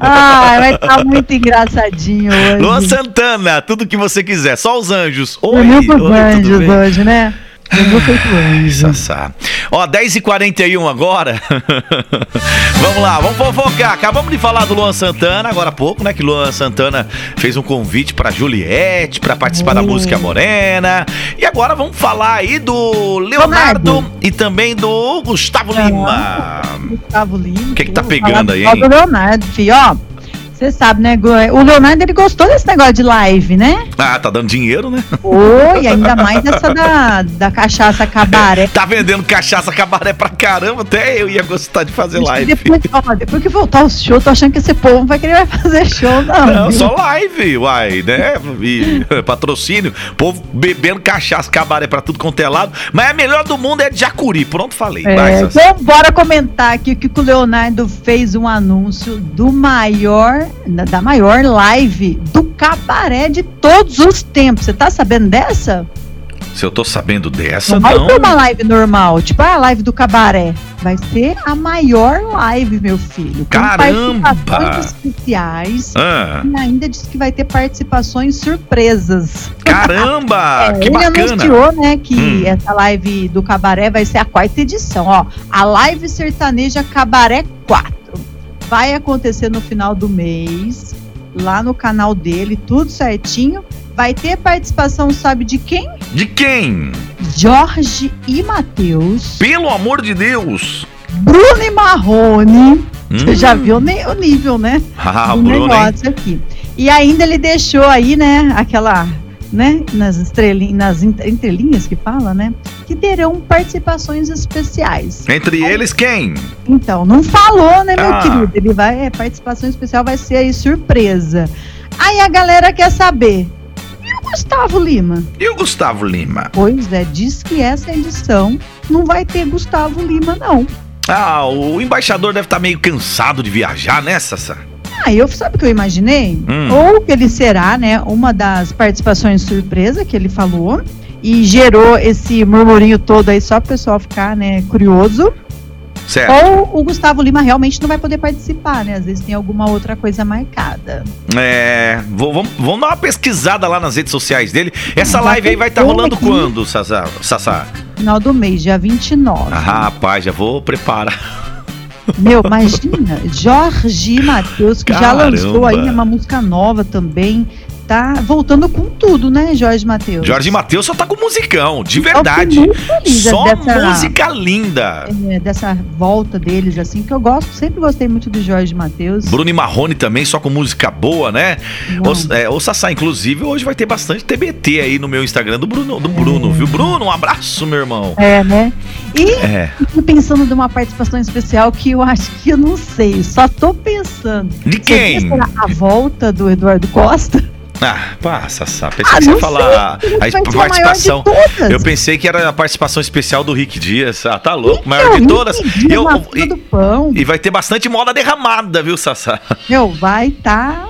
Ah, vai estar tá muito engraçadinho hoje. Luan Santana, tudo que você quiser, só os anjos. Oi, Oi, os anjos hoje, né? Sassá. Ó, 10h41 agora. vamos lá, vamos fofocar. Acabamos de falar do Luan Santana agora há pouco, né? Que Luan Santana fez um convite pra Juliette para participar da música Morena. E agora vamos falar aí do Leonardo, Leonardo. e também do Gustavo Lima. Gustavo Lima. O que, que tá pegando aí, hein? Do Leonardo, filho, ó. Você sabe, né? O Leonardo ele gostou desse negócio de live, né? Ah, tá dando dinheiro, né? Oi, ainda mais essa da, da cachaça cabaré. tá vendendo cachaça cabaré pra caramba, até eu ia gostar de fazer live. Depois, ó, depois que voltar o show, tô achando que esse povo não vai querer fazer show, não. Não, viu? só live, uai, né? E, patrocínio, povo bebendo cachaça cabaré pra tudo quanto é lado. Mas a melhor do mundo é de Jacuri, pronto, falei. É, vai, então, bora comentar aqui que o Leonardo fez um anúncio do maior da maior live do cabaré de todos os tempos. Você tá sabendo dessa? Se eu tô sabendo dessa, não. Vai não. ser uma live normal, tipo a live do cabaré. Vai ser a maior live, meu filho. Caramba! especiais. Ah. E ainda disse que vai ter participações surpresas. Caramba! é, que ele bacana! Anunciou, né, que hum. essa live do cabaré vai ser a quarta edição, ó. A live sertaneja Cabaré 4 vai acontecer no final do mês, lá no canal dele, tudo certinho. Vai ter participação, sabe de quem? De quem? Jorge e Matheus. Pelo amor de Deus! Bruno e Marrone. Hum. Você já viu o nível, né? Ah, o Bruno, negócio hein? aqui. E ainda ele deixou aí, né, aquela né, nas estrelinhas, nas entrelinhas que fala, né, que terão participações especiais. Entre aí, eles quem? Então, não falou, né, meu ah. querido? Ele vai, é, participação especial vai ser aí surpresa. Aí a galera quer saber, e o Gustavo Lima? E o Gustavo Lima? Pois é, diz que essa edição não vai ter Gustavo Lima, não. Ah, o embaixador deve estar tá meio cansado de viajar, né, Sassá? Ah, eu sabe o que eu imaginei? Hum. Ou que ele será, né, uma das participações surpresa que ele falou e gerou esse murmurinho todo aí só para o pessoal ficar, né, curioso. Certo. Ou o Gustavo Lima realmente não vai poder participar, né? Às vezes tem alguma outra coisa marcada. É, vou, vamos, vamos dar uma pesquisada lá nas redes sociais dele. Essa live aí vai estar tá rolando aqui. quando, Sassá? Sassá? Final do mês, dia 29. Ah, rapaz, já vou preparar. Meu, imagina, Jorge Matheus, que Caramba. já lançou aí uma música nova também tá voltando com tudo, né, Jorge Matheus? Jorge Matheus só tá com musicão, de verdade. Só dessa, música linda. É, dessa volta deles, assim, que eu gosto, sempre gostei muito do Jorge Matheus. Bruno e Marrone também, só com música boa, né? O, é, o Sassá, inclusive, hoje vai ter bastante TBT aí no meu Instagram do Bruno, do Bruno, é. viu? Bruno, um abraço, meu irmão. É, né? E é. pensando numa participação especial que eu acho que eu não sei, só tô pensando. De quem? Será a volta do Eduardo Costa? Ah, passa, sabe. Pensei ah, que você ia falar a, participação. Eu pensei que era a participação especial do Rick Dias. Ah, tá louco, então, maior de todas. Dias, e, eu, e, e, vai ter bastante moda derramada, viu, Sassá? Meu, vai tá